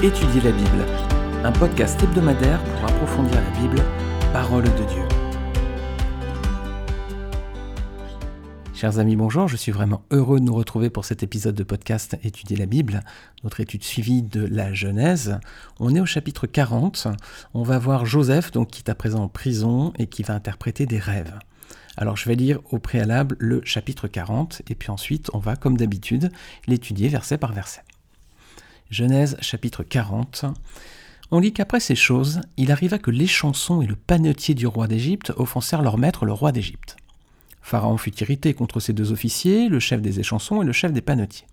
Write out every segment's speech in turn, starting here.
Étudier la Bible, un podcast hebdomadaire pour approfondir la Bible, parole de Dieu. Chers amis, bonjour, je suis vraiment heureux de nous retrouver pour cet épisode de podcast Étudier la Bible, notre étude suivie de la Genèse. On est au chapitre 40, on va voir Joseph, donc qui est à présent en prison et qui va interpréter des rêves. Alors je vais lire au préalable le chapitre 40 et puis ensuite on va, comme d'habitude, l'étudier verset par verset. Genèse chapitre 40. On lit qu'après ces choses, il arriva que les chansons et le panetier du roi d'Égypte offensèrent leur maître le roi d'Égypte. Pharaon fut irrité contre ces deux officiers, le chef des échansons et le chef des panetiers.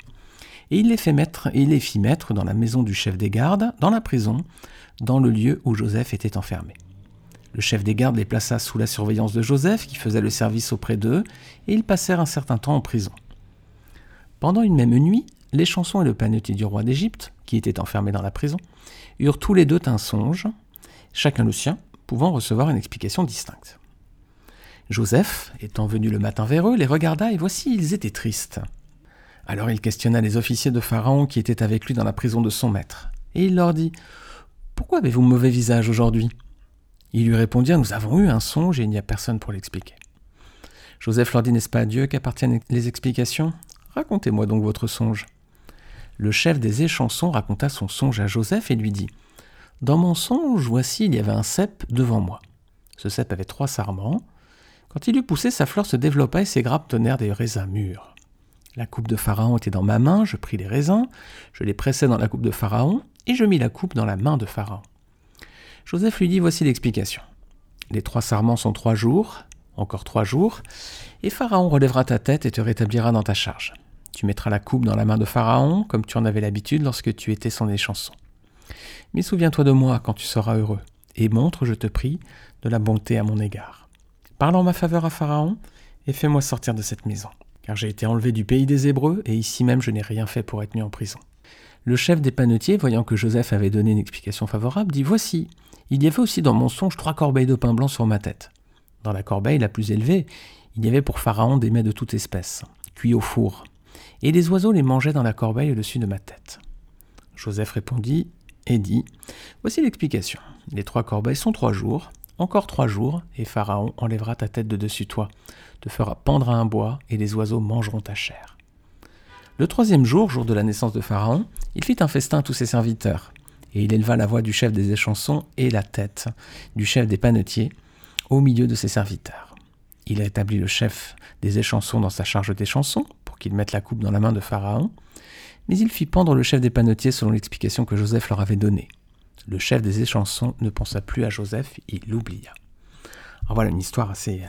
Et il les, fait mettre, et il les fit mettre dans la maison du chef des gardes, dans la prison, dans le lieu où Joseph était enfermé. Le chef des gardes les plaça sous la surveillance de Joseph, qui faisait le service auprès d'eux, et ils passèrent un certain temps en prison. Pendant une même nuit, les chansons et le panetier du roi d'Égypte, qui était enfermé dans la prison, eurent tous les deux un songe, chacun le sien, pouvant recevoir une explication distincte. Joseph, étant venu le matin vers eux, les regarda et voici ils étaient tristes. Alors il questionna les officiers de Pharaon qui étaient avec lui dans la prison de son maître, et il leur dit Pourquoi avez-vous mauvais visage aujourd'hui? Ils lui répondirent Nous avons eu un songe et il n'y a personne pour l'expliquer. Joseph leur dit N'est-ce pas à Dieu qu'appartiennent les explications? Racontez-moi donc votre songe le chef des échansons raconta son songe à Joseph et lui dit Dans mon songe, voici, il y avait un cep devant moi. Ce cep avait trois sarments. Quand il eut poussé, sa fleur se développa et ses grappes tenèrent des raisins mûrs. La coupe de Pharaon était dans ma main, je pris les raisins, je les pressai dans la coupe de Pharaon, et je mis la coupe dans la main de Pharaon. Joseph lui dit Voici l'explication. Les trois sarments sont trois jours, encore trois jours, et Pharaon relèvera ta tête et te rétablira dans ta charge. Tu mettras la coupe dans la main de Pharaon, comme tu en avais l'habitude lorsque tu étais son échanson. Mais souviens-toi de moi quand tu seras heureux, et montre, je te prie, de la bonté à mon égard. Parle en ma faveur à Pharaon, et fais-moi sortir de cette maison, car j'ai été enlevé du pays des Hébreux, et ici même je n'ai rien fait pour être mis en prison. Le chef des panetiers, voyant que Joseph avait donné une explication favorable, dit Voici, il y avait aussi dans mon songe trois corbeilles de pain blanc sur ma tête. Dans la corbeille la plus élevée, il y avait pour Pharaon des mets de toute espèce, cuits au four, et les oiseaux les mangeaient dans la corbeille au-dessus de ma tête. Joseph répondit et dit Voici l'explication. Les trois corbeilles sont trois jours, encore trois jours, et Pharaon enlèvera ta tête de dessus toi, te fera pendre à un bois, et les oiseaux mangeront ta chair. Le troisième jour, jour de la naissance de Pharaon, il fit un festin à tous ses serviteurs, et il éleva la voix du chef des échansons et la tête du chef des panetiers au milieu de ses serviteurs. Il a établi le chef des échansons dans sa charge des qu'il mette la coupe dans la main de Pharaon, mais il fit pendre le chef des panetiers selon l'explication que Joseph leur avait donnée. Le chef des échansons ne pensa plus à Joseph, il l'oublia. Alors voilà une histoire assez,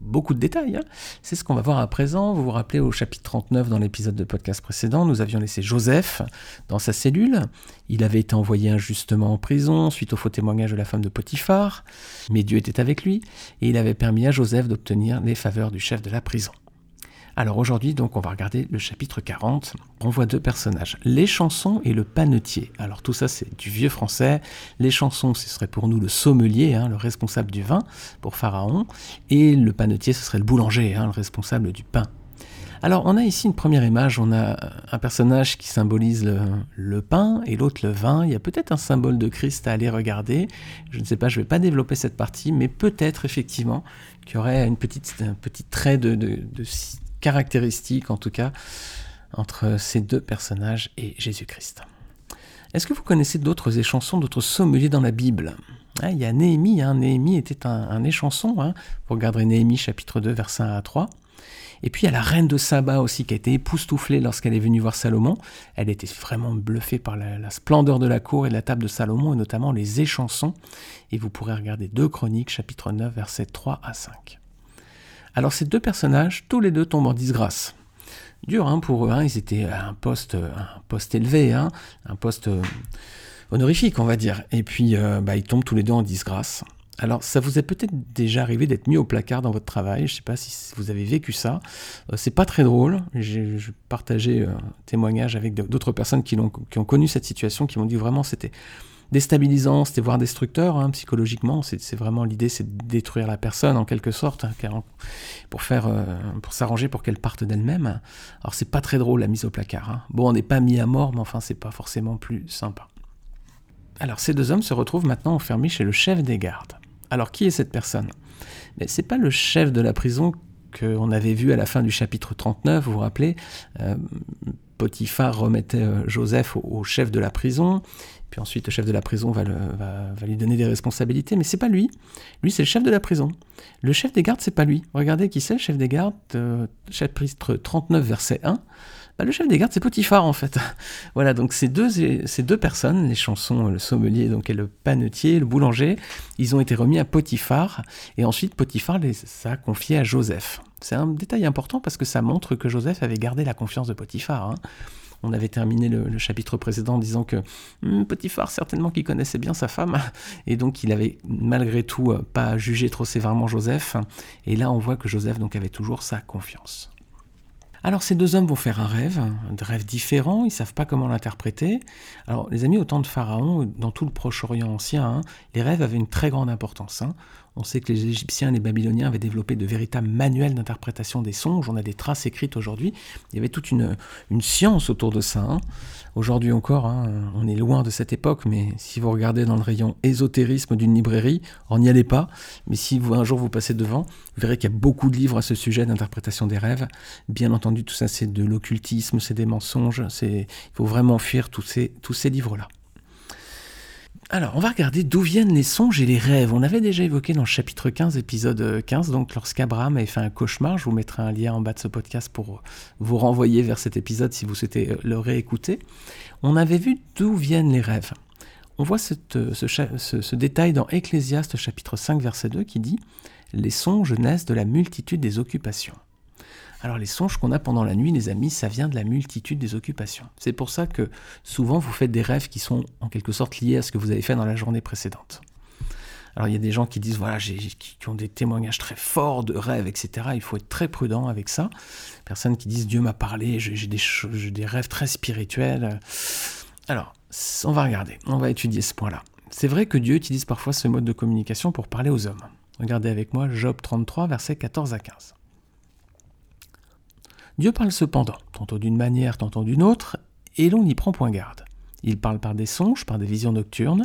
beaucoup de détails. Hein. C'est ce qu'on va voir à présent. Vous vous rappelez au chapitre 39 dans l'épisode de podcast précédent, nous avions laissé Joseph dans sa cellule. Il avait été envoyé injustement en prison suite au faux témoignage de la femme de Potiphar, mais Dieu était avec lui et il avait permis à Joseph d'obtenir les faveurs du chef de la prison. Alors aujourd'hui, donc, on va regarder le chapitre 40. On voit deux personnages, les chansons et le panetier. Alors tout ça, c'est du vieux français. Les chansons, ce serait pour nous le sommelier, hein, le responsable du vin pour Pharaon, et le panetier, ce serait le boulanger, hein, le responsable du pain. Alors on a ici une première image, on a un personnage qui symbolise le, pain et l'autre le vin. Il y a peut-être un symbole de Christ à aller regarder. Je ne sais pas, je ne vais pas développer cette partie, mais peut-être effectivement qu'il y aurait un petit trait de caractéristique en tout cas entre ces deux personnages et Jésus-Christ. Est-ce que vous connaissez d'autres échansons, d'autres sommeliers dans la Bible? Ah, Il y a Néhémie, hein. Néhémie était un, échanson, hein. vous regarderez Néhémie chapitre 2 verset 1 à 3. Et puis il y a la reine de Saba aussi qui a été époustouflée lorsqu'elle est venue voir Salomon. Elle était vraiment bluffée par la, splendeur de la cour et de la table de Salomon, et notamment les échansons. Et vous pourrez regarder 2 Chroniques chapitre 9 versets 3 à 5. Alors ces deux personnages, tous les deux tombent en disgrâce. Dur hein, pour eux, hein, ils étaient à un poste, un poste élevé, hein, un poste euh, honorifique, on va dire. Et puis euh, bah, ils tombent tous les deux en disgrâce. Alors, ça vous est peut-être déjà arrivé d'être mis au placard dans votre travail. Je ne sais pas si vous avez vécu ça. Euh, c'est pas très drôle. J'ai partagé un témoignage avec d'autres personnes qui ont connu cette situation, qui m'ont dit vraiment c'était déstabilisant, c'était voire destructeur hein, psychologiquement. C'est vraiment l'idée, c'est de détruire la personne en quelque sorte, hein, pour faire, euh, s'arranger pour qu'elle parte d'elle-même. Alors c'est pas très drôle la mise au placard. Hein. Bon, on n'est pas mis à mort, mais enfin c'est pas forcément plus sympa. Alors ces deux hommes se retrouvent maintenant enfermés chez le chef des gardes. Alors qui est cette personne? Mais c'est pas le chef de la prison qu'on avait vu à la fin du chapitre 39, vous vous rappelez? Euh, Potiphar remettait euh, Joseph au, chef de la prison, puis ensuite le chef de la prison va, lui donner des responsabilités, mais c'est pas lui. Lui, c'est le chef de la prison. Le chef des gardes, c'est pas lui. Regardez qui c'est, le chef des gardes, euh, chapitre 39, verset 1. Bah, le chef des gardes, c'est Potiphar en fait. voilà, donc ces deux, ces deux personnes, les chansons, le sommelier donc, et le panetier, le boulanger, ils ont été remis à Potiphar, et ensuite Potiphar les a confiés à Joseph. C'est un détail important parce que ça montre que Joseph avait gardé la confiance de Potiphar. Hein. On avait terminé le, chapitre précédent en disant que hmm, Potiphar, certainement qu'il connaissait bien sa femme, et donc il avait malgré tout euh, pas jugé trop sévèrement Joseph. Et là, on voit que Joseph donc avait toujours sa confiance. Alors ces deux hommes vont faire un rêve, un rêve différent, ils ne savent pas comment l'interpréter. Alors les amis, au temps de Pharaon, dans tout le Proche-Orient ancien, hein, les rêves avaient une très grande importance. Hein. On sait que les Égyptiens et les Babyloniens avaient développé de véritables manuels d'interprétation des songes. On a des traces écrites aujourd'hui. Il y avait toute une, science autour de ça. Hein. Aujourd'hui encore, hein, on est loin de cette époque, mais si vous regardez dans le rayon ésotérisme d'une librairie, on n'y allait pas. Mais si vous, un jour vous passez devant, vous verrez qu'il y a beaucoup de livres à ce sujet d'interprétation des rêves. Bien entendu, tout ça, c'est de l'occultisme, c'est des mensonges. Il faut vraiment fuir tous ces, tous ces livres-là. Alors, on va regarder d'où viennent les songes et les rêves. On avait déjà évoqué dans le chapitre 15, épisode 15, donc lorsqu'Abraham avait fait un cauchemar. Je vous mettrai un lien en bas de ce podcast pour vous renvoyer vers cet épisode si vous souhaitez euh, le réécouter. On avait vu d'où viennent les rêves. On voit ce, ce, détail dans Ecclésiaste chapitre 5, verset 2 qui dit Les songes naissent de la multitude des occupations. Alors les songes qu'on a pendant la nuit, les amis, ça vient de la multitude des occupations. C'est pour ça que souvent vous faites des rêves qui sont en quelque sorte liés à ce que vous avez fait dans la journée précédente. Alors il y a des gens qui disent, voilà, qui ont des témoignages très forts de rêves, etc. Il faut être très prudent avec ça. Personnes qui disent, Dieu m'a parlé, j'ai des, des rêves très spirituels. Alors, on va regarder, on va étudier ce point-là. C'est vrai que Dieu utilise parfois ce mode de communication pour parler aux hommes. Regardez avec moi Job 33, versets 14 à 15. Dieu parle cependant, tantôt d'une manière, tantôt d'une autre, et l'on n'y prend point garde. Il parle par des songes, par des visions nocturnes,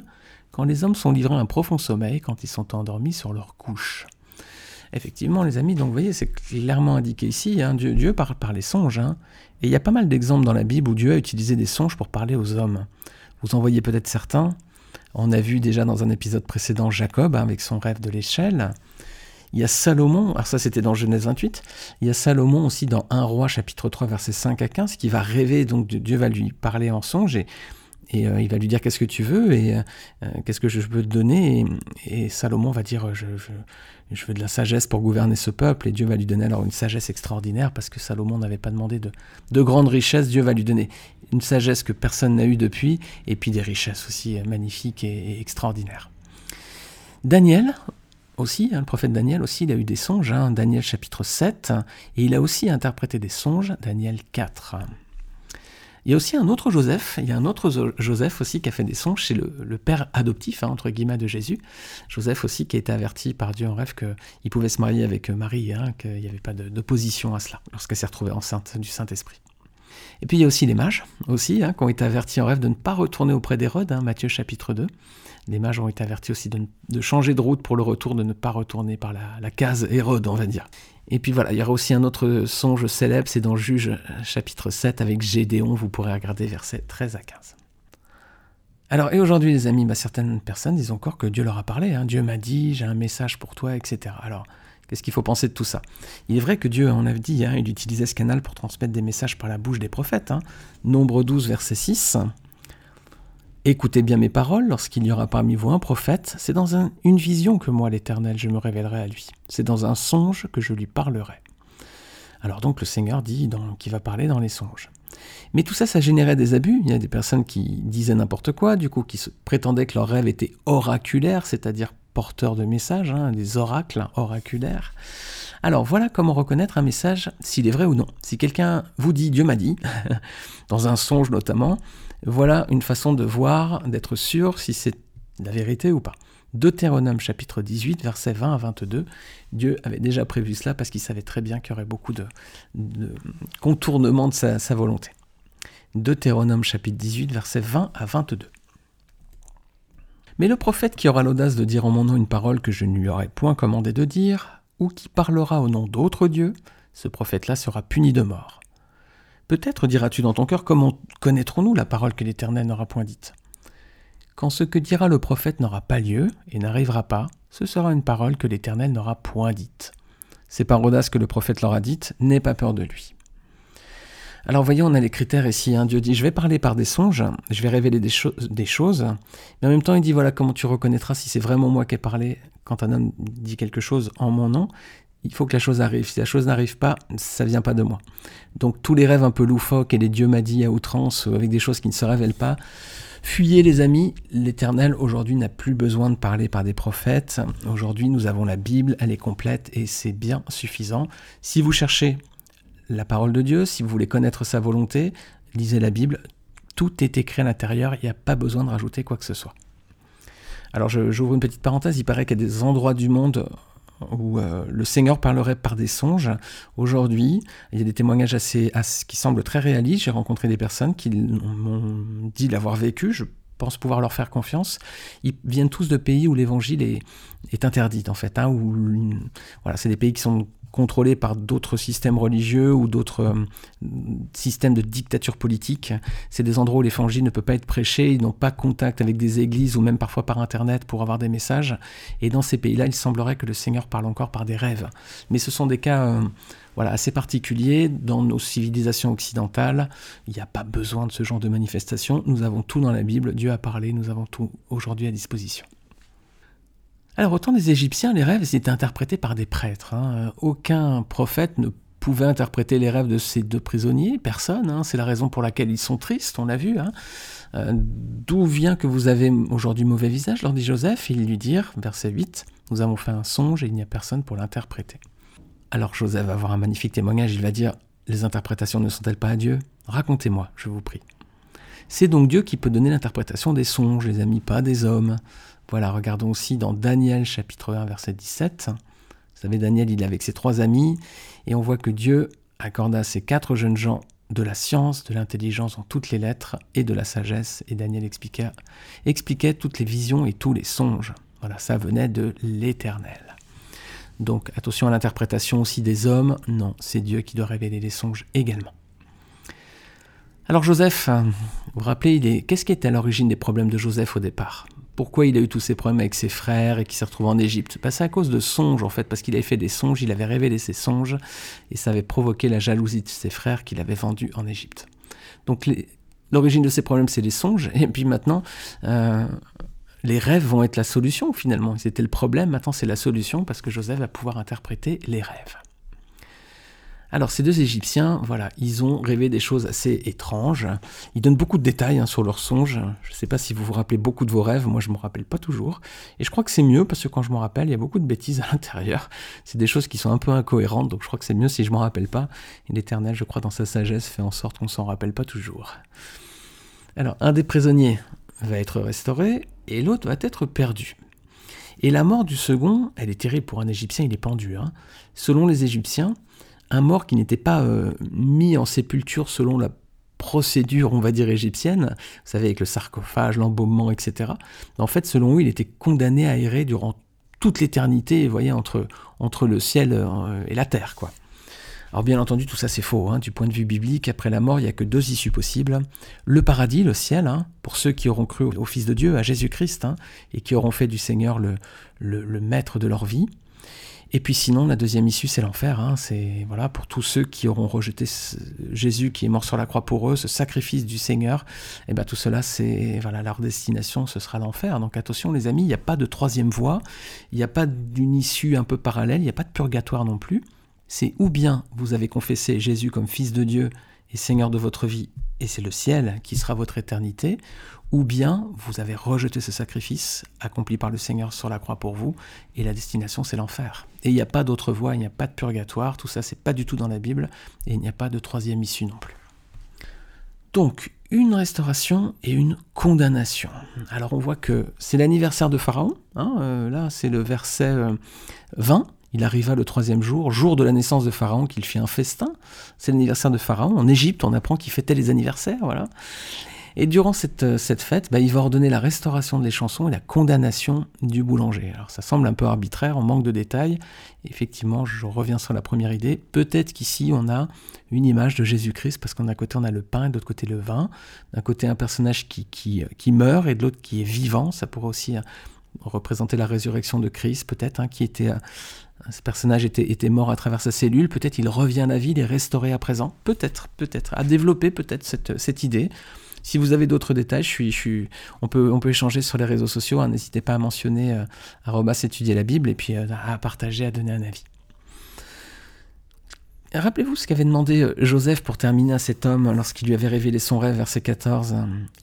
quand les hommes sont livrés à un profond sommeil, quand ils sont endormis sur leur couche. Effectivement, les amis, donc vous voyez, c'est clairement indiqué ici, hein, Dieu, parle par les songes, hein. et il y a pas mal d'exemples dans la Bible où Dieu a utilisé des songes pour parler aux hommes. Vous en voyez peut-être certains. On a vu déjà dans un épisode précédent Jacob hein, avec son rêve de l'échelle. Il y a Salomon, alors ça c'était dans Genèse 28, il y a Salomon aussi dans 1 roi chapitre 3 versets 5 à 15 qui va rêver, donc Dieu va lui parler en songe et, euh, il va lui dire qu'est-ce que tu veux et euh, euh, qu'est-ce que je peux te donner et, Salomon va dire je, veux de la sagesse pour gouverner ce peuple et Dieu va lui donner alors une sagesse extraordinaire parce que Salomon n'avait pas demandé de, de grandes richesses, Dieu va lui donner une sagesse que personne n'a eue depuis et puis des richesses aussi magnifiques et, et extraordinaires. Daniel, aussi, hein, le prophète Daniel aussi, il a eu des songes, hein, Daniel chapitre 7, et il a aussi interprété des songes, Daniel 4. Il y a aussi un autre Joseph, il y a un autre Joseph aussi qui a fait des songes, c'est le, père adoptif, hein, entre guillemets, de Jésus. Joseph aussi qui a été averti par Dieu en rêve qu'il pouvait se marier avec Marie, qu'il n'y avait pas d'opposition à cela, lorsqu'elle s'est retrouvée enceinte du Saint-Esprit. Et puis il y a aussi les mages, aussi, qui ont été avertis en rêve de ne pas retourner auprès d'Hérode, Matthieu chapitre 2. Les mages ont été avertis aussi de, changer de route pour le retour, de ne pas retourner par la, case Hérode, on va dire. Et puis voilà, il y aura aussi un autre songe célèbre, c'est dans Juge chapitre 7 avec Gédéon, vous pourrez regarder versets 13 à 15. Alors, et aujourd'hui, les amis, bah, certaines personnes disent encore que Dieu leur a parlé. Hein. Dieu m'a dit, j'ai un message pour toi, etc. Alors, qu'est-ce qu'il faut penser de tout ça? Il est vrai que Dieu, on a dit, hein, il utilisait ce canal pour transmettre des messages par la bouche des prophètes. Hein. Nombre 12, verset 6. Écoutez bien mes paroles, lorsqu'il y aura parmi vous un prophète, c'est dans une vision que moi, l'Éternel, je me révélerai à lui. C'est dans un songe que je lui parlerai. Alors donc le Seigneur dit qu'il va parler dans les songes. Mais tout ça, ça générait des abus. Il y a des personnes qui disaient n'importe quoi, du coup, qui prétendaient que leur rêve était oraculaire, c'est-à-dire porteur de messages, hein, des oracles oraculaires. Alors voilà comment reconnaître un message s'il est vrai ou non. Si quelqu'un vous dit Dieu m'a dit, dans un songe notamment, voilà une façon de voir, d'être sûr si c'est la vérité ou pas. Deutéronome chapitre 18, versets 20 à 22, Dieu avait déjà prévu cela parce qu'il savait très bien qu'il y aurait beaucoup de, contournements de sa, sa volonté. Deutéronome chapitre 18, versets 20 à 22. Mais le prophète qui aura l'audace de dire en mon nom une parole que je ne lui aurais point commandé de dire, ou qui parlera au nom d'autres dieux, ce prophète-là sera puni de mort. Peut-être diras-tu dans ton cœur comment connaîtrons-nous la parole que l'Éternel n'aura point dite Quand ce que dira le prophète n'aura pas lieu et n'arrivera pas, ce sera une parole que l'Éternel n'aura point dite. C'est par audace que le prophète l'aura dite, n'aie pas peur de lui. Alors voyons, on a les critères ici. Hein. Dieu dit, je vais parler par des songes, je vais révéler des, choses, mais en même temps il dit, voilà comment tu reconnaîtras si c'est vraiment moi qui ai parlé quand un homme dit quelque chose en mon nom? Il faut que la chose arrive. Si la chose n'arrive pas, ça vient pas de moi. Donc tous les rêves un peu loufoques et les dieux m'a dit à outrance avec des choses qui ne se révèlent pas, Fuyez les amis, l'Éternel aujourd'hui n'a plus besoin de parler par des prophètes. Aujourd'hui nous avons la Bible, elle est complète et c'est bien suffisant. Si vous cherchez la parole de Dieu, si vous voulez connaître sa volonté, lisez la Bible. Tout est écrit à l'intérieur, il n'y a pas besoin de rajouter quoi que ce soit. Alors j'ouvre une petite parenthèse, il paraît qu'il y a des endroits du monde où euh, le Seigneur parlerait par des songes. Aujourd'hui, il y a des témoignages assez, qui semblent très réalistes. J'ai rencontré des personnes qui m'ont dit l'avoir vécu. Pense pouvoir leur faire confiance. Ils viennent tous de pays où l'évangile est, est interdit, en fait. Hein, voilà, c'est des pays qui sont contrôlés par d'autres systèmes religieux ou d'autres euh, systèmes de dictature politique. C'est des endroits où l'évangile ne peut pas être prêché, ils n'ont pas contact avec des églises ou même parfois par Internet pour avoir des messages. Et dans ces pays-là, il semblerait que le Seigneur parle encore par des rêves. Mais ce sont des cas euh, voilà, assez particuliers. Dans nos civilisations occidentales, il n'y a pas besoin de ce genre de manifestation. Nous avons tout dans la Bible, Dieu a parlé, nous avons tout aujourd'hui à disposition. Alors, autant des Égyptiens, les rêves étaient interprétés par des prêtres. Hein. Aucun prophète ne pouvait interpréter les rêves de ces deux prisonniers, personne. Hein. C'est la raison pour laquelle ils sont tristes, on l'a vu. Hein. Euh, d'où vient que vous avez aujourd'hui mauvais visage? leur dit Joseph. Ils lui dirent, verset 8, Nous avons fait un songe et il n'y a personne pour l'interpréter. Alors Joseph va avoir un magnifique témoignage. Il va dire Les interprétations ne sont-elles pas à Dieu? Racontez-moi, je vous prie. C'est donc Dieu qui peut donner l'interprétation des songes, les amis, pas des hommes. Voilà, regardons aussi dans Daniel chapitre 1 verset 17. Vous savez, Daniel, il est avec ses trois amis, et on voit que Dieu accorda à ces quatre jeunes gens de la science, de l'intelligence en toutes les lettres et de la sagesse. Et Daniel expliquait, expliquait toutes les visions et tous les songes. Voilà, ça venait de l'Éternel. Donc attention à l'interprétation aussi des hommes. Non, c'est Dieu qui doit révéler les songes également. Alors Joseph, vous vous rappelez, qu'est-ce qui était à l'origine des problèmes de Joseph au départ? Pourquoi il a eu tous ces problèmes avec ses frères et qu'il s'est retrouvé en Égypte? Bah, C'est à cause de songes, en fait, parce qu'il avait fait des songes, il avait révélé ses songes, et ça avait provoqué la jalousie de ses frères qu'il avait vendus en Égypte. Donc l'origine de ces problèmes, c'est les songes, et puis maintenant, euh, les rêves vont être la solution, finalement. C'était le problème, maintenant c'est la solution, parce que Joseph va pouvoir interpréter les rêves. Alors ces deux Égyptiens, voilà, ils ont rêvé des choses assez étranges. Ils donnent beaucoup de détails hein, sur leurs songes. Je ne sais pas si vous vous rappelez beaucoup de vos rêves, moi je ne me rappelle pas toujours. Et je crois que c'est mieux parce que quand je me rappelle, il y a beaucoup de bêtises à l'intérieur. C'est des choses qui sont un peu incohérentes, donc je crois que c'est mieux si je m'en rappelle pas. Et l'Éternel, je crois, dans sa sagesse, fait en sorte qu'on ne s'en rappelle pas toujours. Alors, un des prisonniers va être restauré et l'autre va être perdu. Et la mort du second, elle est terrible pour un Égyptien, il est pendu. Hein. Selon les Égyptiens, un mort qui n'était pas euh, mis en sépulture selon la procédure, on va dire, égyptienne, vous savez, avec le sarcophage, l'embaumement, etc. En fait, selon eux, il était condamné à errer durant toute l'éternité, vous voyez, entre, entre le ciel euh, et la terre, quoi. Alors bien entendu, tout ça c'est faux. Hein. Du point de vue biblique, après la mort, il n'y a que deux issues possibles. Le paradis, le ciel, hein, pour ceux qui auront cru au Fils de Dieu, à Jésus-Christ, hein, et qui auront fait du Seigneur le, maître de leur vie. Et puis sinon, la deuxième issue, c'est l'enfer. C'est voilà pour tous ceux qui auront rejeté Jésus qui est mort sur la croix pour eux, ce sacrifice du Seigneur. Et eh ben tout cela, c'est voilà leur destination, ce sera l'enfer. Donc attention, les amis, il n'y a pas de troisième voie, il n'y a pas d'une issue un peu parallèle, il n'y a pas de purgatoire non plus. C'est ou bien vous avez confessé Jésus comme Fils de Dieu et Seigneur de votre vie, et c'est le ciel qui sera votre éternité, ou bien vous avez rejeté ce sacrifice accompli par le Seigneur sur la croix pour vous, et la destination c'est l'enfer. Et il n'y a pas d'autre voie, il n'y a pas de purgatoire, tout ça c'est pas du tout dans la Bible, et il n'y a pas de troisième issue non plus. Donc, une restauration et une condamnation. Alors on voit que c'est l'anniversaire de Pharaon, hein, euh, là c'est le verset 20, euh, il arriva le troisième jour, jour de la naissance de Pharaon, qu'il fit un festin. C'est l'anniversaire de Pharaon. En Égypte, on apprend qu'il fêtait les anniversaires, voilà. Et durant cette, euh, fête, bah, il va ordonner la restauration des chansons et la condamnation du boulanger. Alors ça semble un peu arbitraire, on manque de détails. Effectivement, je reviens sur la première idée. Peut-être qu'ici on a une image de Jésus-Christ, parce qu'un côté on a le pain et de l'autre côté le vin. D'un côté un personnage qui, qui, qui meurt et de l'autre qui est vivant. Ça pourrait aussi euh, représenter la résurrection de Christ, peut-être, hein, qui était... Euh, ce personnage était, était, mort à travers sa cellule, peut-être il revient à la vie, il est restauré à présent, peut-être, peut-être, à développer peut-être cette, cette idée. Si vous avez d'autres détails, je suis, je on, peut, échanger sur les réseaux sociaux. Hein. N'hésitez pas à mentionner euh, étudier la Bible et puis euh, à partager, à donner un avis. Rappelez-vous ce qu'avait demandé Joseph pour terminer à cet homme lorsqu'il lui avait révélé son rêve, verset 14.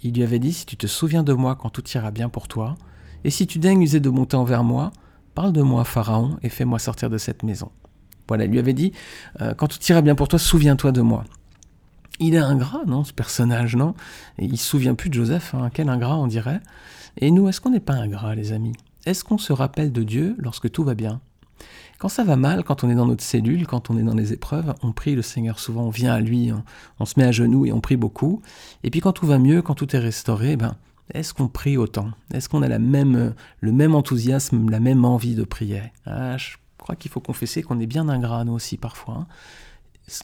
Il lui avait dit Si tu te souviens de moi quand tout ira bien pour toi, et si tu daignes user de mon temps envers moi, parle de moi, Pharaon, et fais-moi sortir de cette maison. Voilà, il lui avait dit euh, Quand tout ira bien pour toi, souviens-toi de moi. Il est ingrat, non, ce personnage, non? Et il se souvient plus de Joseph, hein, quel ingrat on dirait. Et nous, est-ce qu'on n'est pas ingrat, les amis? Est-ce qu'on se rappelle de Dieu lorsque tout va bien? Quand ça va mal, quand on est dans notre cellule, quand on est dans les épreuves, on prie le Seigneur souvent, on vient à lui, on, se met à genoux et on prie beaucoup. Et puis quand tout va mieux, quand tout est restauré, ben, est-ce qu'on prie autant? Est-ce qu'on a même, le même enthousiasme, la même envie de prier? Ah, Je crois qu'il faut confesser qu'on est bien ingrat, nous aussi, parfois. Hein.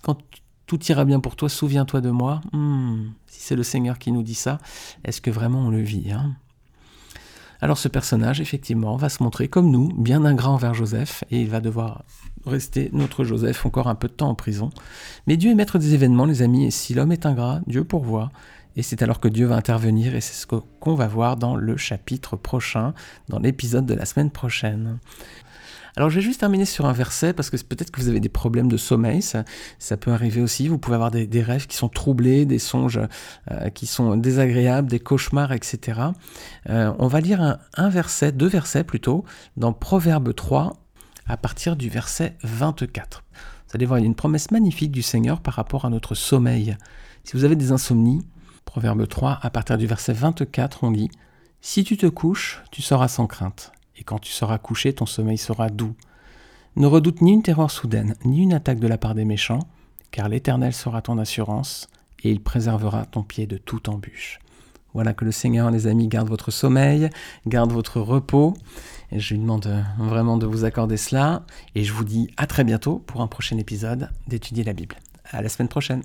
Quand tout ira bien pour toi, souviens-toi de moi. Hmm, si c'est le Seigneur qui nous dit ça, est-ce que vraiment on le vit hein? Alors ce personnage, effectivement, va se montrer comme nous, bien ingrat envers Joseph, et il va devoir rester notre Joseph encore un peu de temps en prison. Mais Dieu est maître des événements, les amis, et si l'homme est ingrat, Dieu pourvoit. Et c'est alors que Dieu va intervenir, et c'est ce qu'on va voir dans le chapitre prochain, dans l'épisode de la semaine prochaine. Alors je vais juste terminer sur un verset parce que peut-être que vous avez des problèmes de sommeil, ça, peut arriver aussi. Vous pouvez avoir des, rêves qui sont troublés, des songes euh, qui sont désagréables, des cauchemars, etc. Euh, on va lire un, verset, deux versets plutôt, dans Proverbe 3 à partir du verset 24. Vous allez voir, il y a une promesse magnifique du Seigneur par rapport à notre sommeil. Si vous avez des insomnies, Proverbe 3 à partir du verset 24, on lit Si tu te couches, tu seras sans crainte et quand tu seras couché, ton sommeil sera doux. Ne redoute ni une terreur soudaine, ni une attaque de la part des méchants, car l'Éternel sera ton assurance, et il préservera ton pied de toute embûche. Voilà que le Seigneur, les amis, garde votre sommeil, garde votre repos. Et je lui demande vraiment de vous accorder cela. Et je vous dis à très bientôt pour un prochain épisode d'étudier la Bible. À la semaine prochaine.